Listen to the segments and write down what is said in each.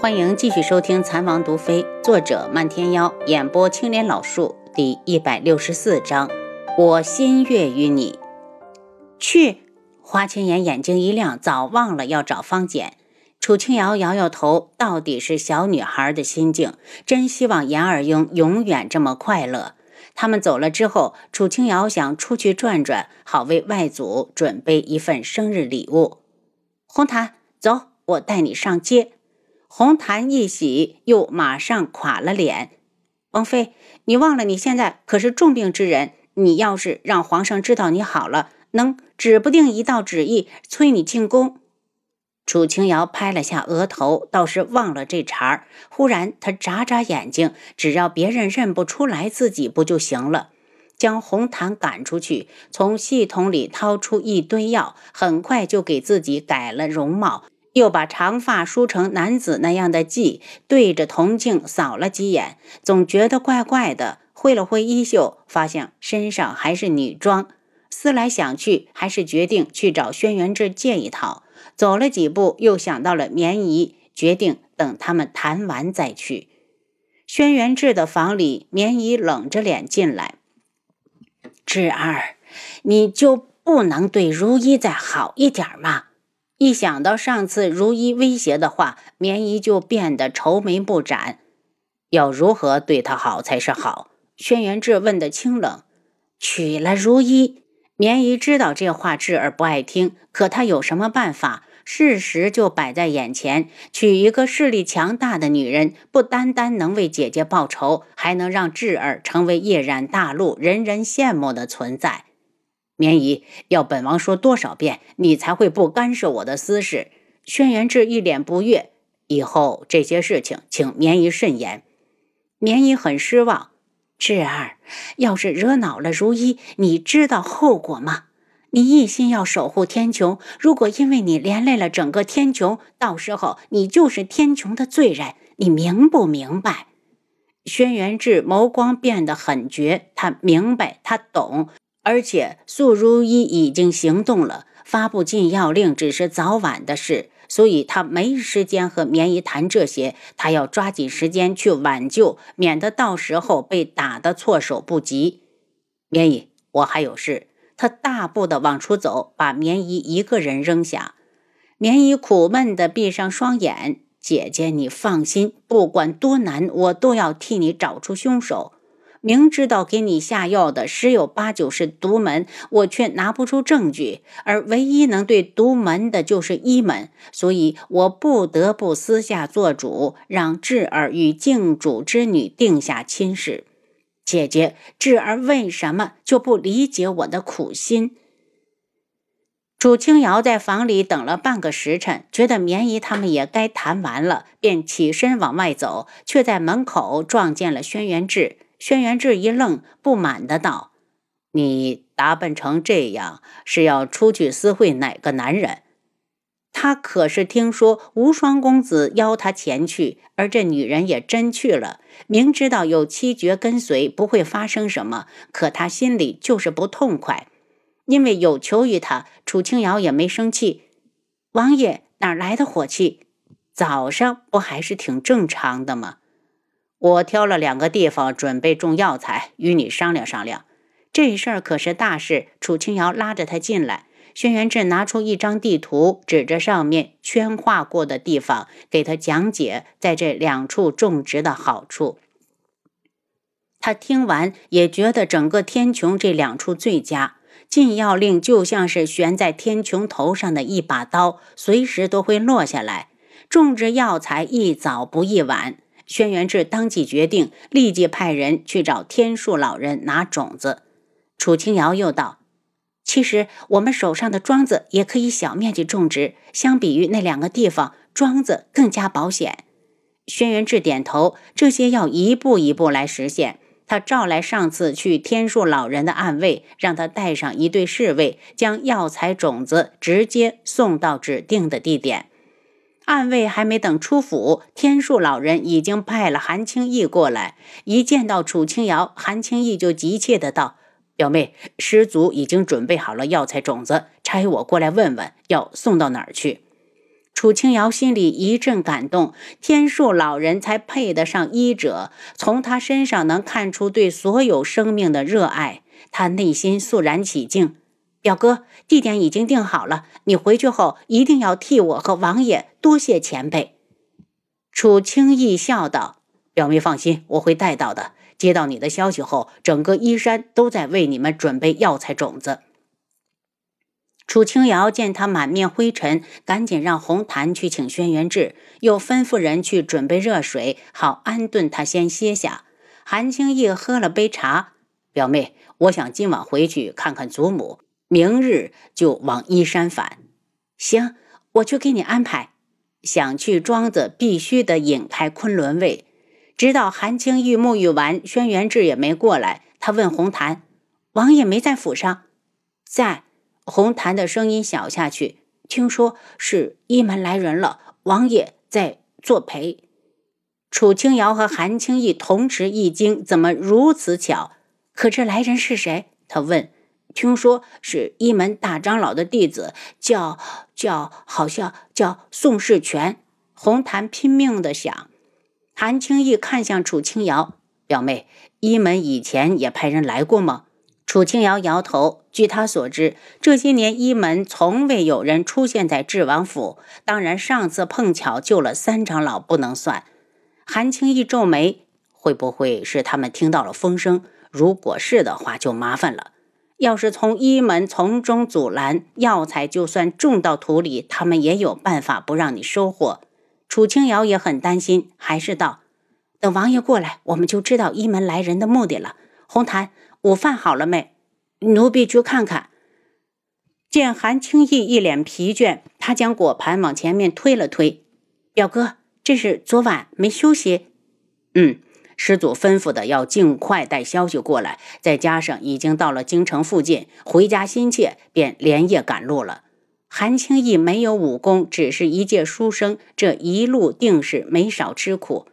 欢迎继续收听《残王毒妃》，作者漫天妖，演播青莲老树，第一百六十四章。我心悦于你。去，花千颜眼睛一亮，早忘了要找方简。楚清瑶摇摇头，到底是小女孩的心境，真希望严二英永远这么快乐。他们走了之后，楚清瑶想出去转转，好为外祖准备一份生日礼物。红檀，走，我带你上街。红檀一喜，又马上垮了脸。王妃，你忘了你现在可是重病之人，你要是让皇上知道你好了，能指不定一道旨意催你进宫。楚清瑶拍了下额头，倒是忘了这茬儿。忽然，他眨眨眼睛，只要别人认不出来自己不就行了？将红檀赶出去，从系统里掏出一堆药，很快就给自己改了容貌。又把长发梳成男子那样的髻，对着铜镜扫了几眼，总觉得怪怪的。挥了挥衣袖，发现身上还是女装。思来想去，还是决定去找轩辕志借一套。走了几步，又想到了绵姨，决定等他们谈完再去。轩辕志的房里，绵姨冷着脸进来：“志儿，你就不能对如意再好一点吗？”一想到上次如一威胁的话，绵姨就变得愁眉不展。要如何对她好才是好？轩辕志问得清冷。娶了如一，绵姨知道这话智儿不爱听，可她有什么办法？事实就摆在眼前，娶一个势力强大的女人，不单单能为姐姐报仇，还能让智儿成为夜染大陆人人羡慕的存在。绵姨，要本王说多少遍，你才会不干涉我的私事？轩辕志一脸不悦。以后这些事情，请绵姨慎言。绵姨很失望。志儿，要是惹恼了如一，你知道后果吗？你一心要守护天穹，如果因为你连累了整个天穹，到时候你就是天穹的罪人。你明不明白？轩辕志眸光变得很绝，他明白，他懂。而且素如一已经行动了，发布禁药令只是早晚的事，所以他没时间和棉姨谈这些。他要抓紧时间去挽救，免得到时候被打得措手不及。棉姨，我还有事。他大步的往出走，把棉姨一个人扔下。棉姨苦闷的闭上双眼。姐姐，你放心，不管多难，我都要替你找出凶手。明知道给你下药的十有八九是独门，我却拿不出证据，而唯一能对独门的就是一门，所以我不得不私下做主，让智儿与靖主之女定下亲事。姐姐，智儿为什么就不理解我的苦心？楚清瑶在房里等了半个时辰，觉得绵姨他们也该谈完了，便起身往外走，却在门口撞见了轩辕志。轩辕志一愣，不满的道：“你打扮成这样，是要出去私会哪个男人？他可是听说无双公子邀他前去，而这女人也真去了。明知道有七绝跟随，不会发生什么，可他心里就是不痛快。因为有求于他，楚清瑶也没生气。王爷哪来的火气？早上不还是挺正常的吗？”我挑了两个地方准备种药材，与你商量商量。这事儿可是大事。楚清瑶拉着他进来，轩辕志拿出一张地图，指着上面圈画过的地方，给他讲解在这两处种植的好处。他听完也觉得整个天穹这两处最佳。禁药令就像是悬在天穹头上的一把刀，随时都会落下来。种植药材一早不一晚。轩辕志当即决定，立即派人去找天树老人拿种子。楚清瑶又道：“其实我们手上的庄子也可以小面积种植，相比于那两个地方，庄子更加保险。”轩辕志点头：“这些要一步一步来实现。”他召来上次去天树老人的暗卫，让他带上一队侍卫，将药材种子直接送到指定的地点。暗卫还没等出府，天树老人已经派了韩青义过来。一见到楚青瑶，韩青义就急切的道：“表妹，师祖已经准备好了药材种子，差我过来问问，要送到哪儿去。”楚清瑶心里一阵感动，天树老人才配得上医者，从他身上能看出对所有生命的热爱。他内心肃然起敬。表哥，地点已经定好了，你回去后一定要替我和王爷多谢前辈。楚清义笑道：“表妹放心，我会带到的。接到你的消息后，整个依山都在为你们准备药材种子。”楚清瑶见他满面灰尘，赶紧让红檀去请轩辕志，又吩咐人去准备热水，好安顿他先歇下。韩青义喝了杯茶，表妹，我想今晚回去看看祖母，明日就往依山返。行，我去给你安排。想去庄子，必须得引开昆仑卫。直到韩青玉沐浴完，轩辕志也没过来。他问红檀：“王爷没在府上？”在。红檀的声音小下去，听说是一门来人了，王爷在作陪。楚清瑶和韩青玉同时一惊，怎么如此巧？可这来人是谁？他问。听说是一门大长老的弟子，叫叫，好像叫宋世全。红檀拼命的想。韩青义看向楚清瑶，表妹，一门以前也派人来过吗？楚清瑶摇头。据他所知，这些年一门从未有人出现在智王府。当然，上次碰巧救了三长老不能算。韩青义皱眉，会不会是他们听到了风声？如果是的话，就麻烦了。要是从一门从中阻拦，药材就算种到土里，他们也有办法不让你收获。楚清瑶也很担心，还是道：“等王爷过来，我们就知道一门来人的目的了。”红檀。午饭好了没？奴婢去看看。见韩青义一脸疲倦，他将果盘往前面推了推。表哥，这是昨晚没休息。嗯，师祖吩咐的，要尽快带消息过来。再加上已经到了京城附近，回家心切，便连夜赶路了。韩青义没有武功，只是一介书生，这一路定是没少吃苦。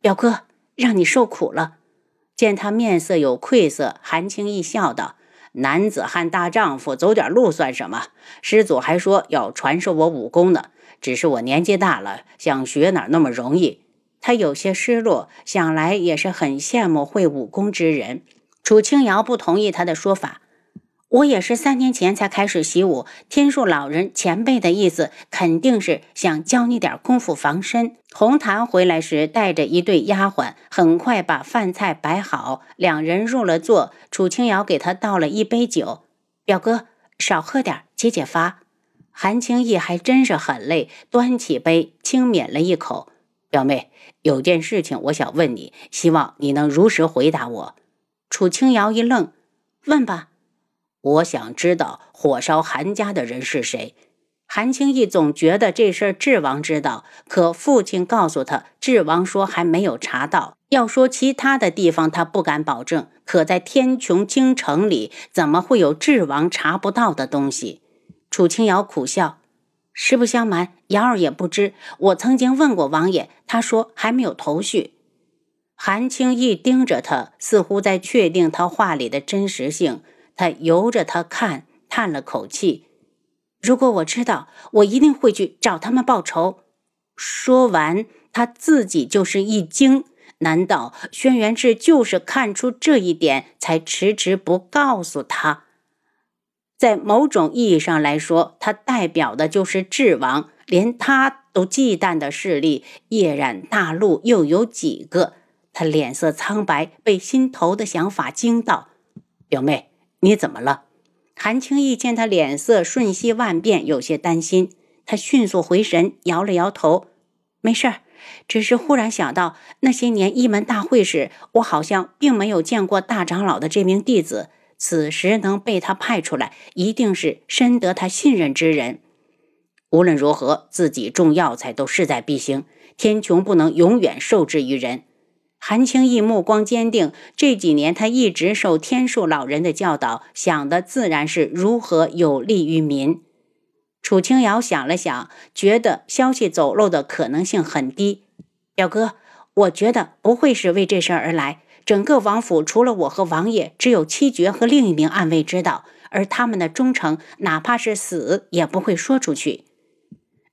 表哥，让你受苦了。见他面色有愧色，韩青义笑道：“男子汉大丈夫，走点路算什么？师祖还说要传授我武功呢。只是我年纪大了，想学哪那么容易？”他有些失落，想来也是很羡慕会武功之人。楚清瑶不同意他的说法。我也是三年前才开始习武，天树老人前辈的意思肯定是想教你点功夫防身。红檀回来时带着一对丫鬟，很快把饭菜摆好，两人入了座。楚清瑶给他倒了一杯酒，表哥少喝点，解解乏。韩青义还真是很累，端起杯轻抿了一口。表妹，有件事情我想问你，希望你能如实回答我。楚清瑶一愣，问吧。我想知道火烧韩家的人是谁。韩青义总觉得这事儿智王知道，可父亲告诉他，智王说还没有查到。要说其他的地方，他不敢保证。可在天穹京城里，怎么会有智王查不到的东西？楚清瑶苦笑，实不相瞒，瑶儿也不知。我曾经问过王爷，他说还没有头绪。韩青义盯着他，似乎在确定他话里的真实性。他由着他看，叹了口气。如果我知道，我一定会去找他们报仇。说完，他自己就是一惊。难道轩辕志就是看出这一点，才迟迟不告诉他？在某种意义上来说，他代表的就是智王，连他都忌惮的势力，夜染大陆又有几个？他脸色苍白，被心头的想法惊到。表妹。你怎么了？韩青义见他脸色瞬息万变，有些担心。他迅速回神，摇了摇头：“没事儿，只是忽然想到那些年一门大会时，我好像并没有见过大长老的这名弟子。此时能被他派出来，一定是深得他信任之人。无论如何，自己种药材都势在必行。天穹不能永远受制于人。”韩青义目光坚定，这几年他一直受天树老人的教导，想的自然是如何有利于民。楚清瑶想了想，觉得消息走漏的可能性很低。表哥，我觉得不会是为这事儿而来。整个王府除了我和王爷，只有七绝和另一名暗卫知道，而他们的忠诚，哪怕是死也不会说出去。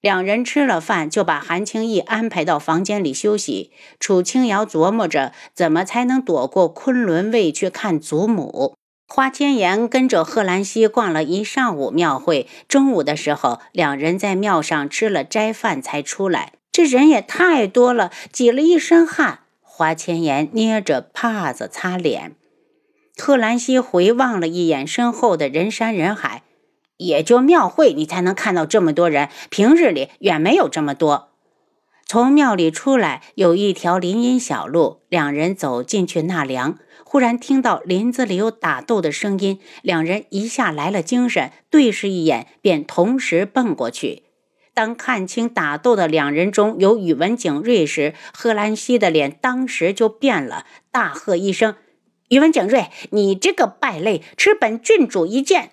两人吃了饭，就把韩青义安排到房间里休息。楚清瑶琢磨着怎么才能躲过昆仑卫去看祖母。花千颜跟着贺兰溪逛了一上午庙会，中午的时候，两人在庙上吃了斋饭才出来。这人也太多了，挤了一身汗。花千颜捏着帕子擦脸。贺兰溪回望了一眼身后的人山人海。也就庙会，你才能看到这么多人。平日里远没有这么多。从庙里出来，有一条林荫小路，两人走进去纳凉。忽然听到林子里有打斗的声音，两人一下来了精神，对视一眼，便同时奔过去。当看清打斗的两人中有宇文景睿时，贺兰溪的脸当时就变了，大喝一声：“宇文景睿，你这个败类，吃本郡主一剑！”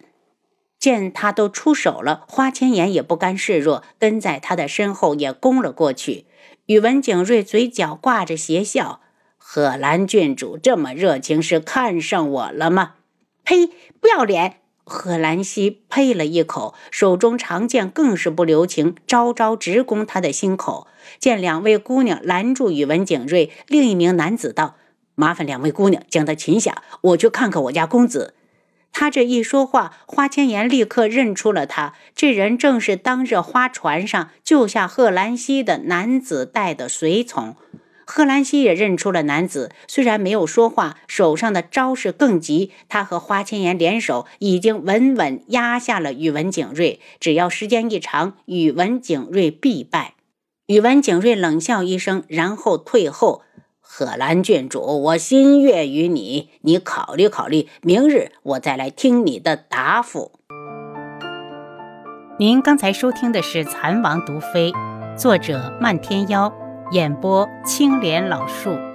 见他都出手了，花千颜也不甘示弱，跟在他的身后也攻了过去。宇文景睿嘴角挂着邪笑：“贺兰郡主这么热情，是看上我了吗？”“呸！不要脸！”贺兰溪呸了一口，手中长剑更是不留情，招招直攻他的心口。见两位姑娘拦住宇文景睿，另一名男子道：“麻烦两位姑娘将他擒下，我去看看我家公子。”他这一说话，花千颜立刻认出了他。这人正是当日花船上救下贺兰溪的男子带的随从。贺兰溪也认出了男子，虽然没有说话，手上的招式更急。他和花千颜联手，已经稳稳压下了宇文景睿。只要时间一长，宇文景睿必败。宇文景睿冷笑一声，然后退后。贺兰郡主，我心悦于你，你考虑考虑，明日我再来听你的答复。您刚才收听的是《蚕王毒妃》，作者漫天妖，演播青莲老树。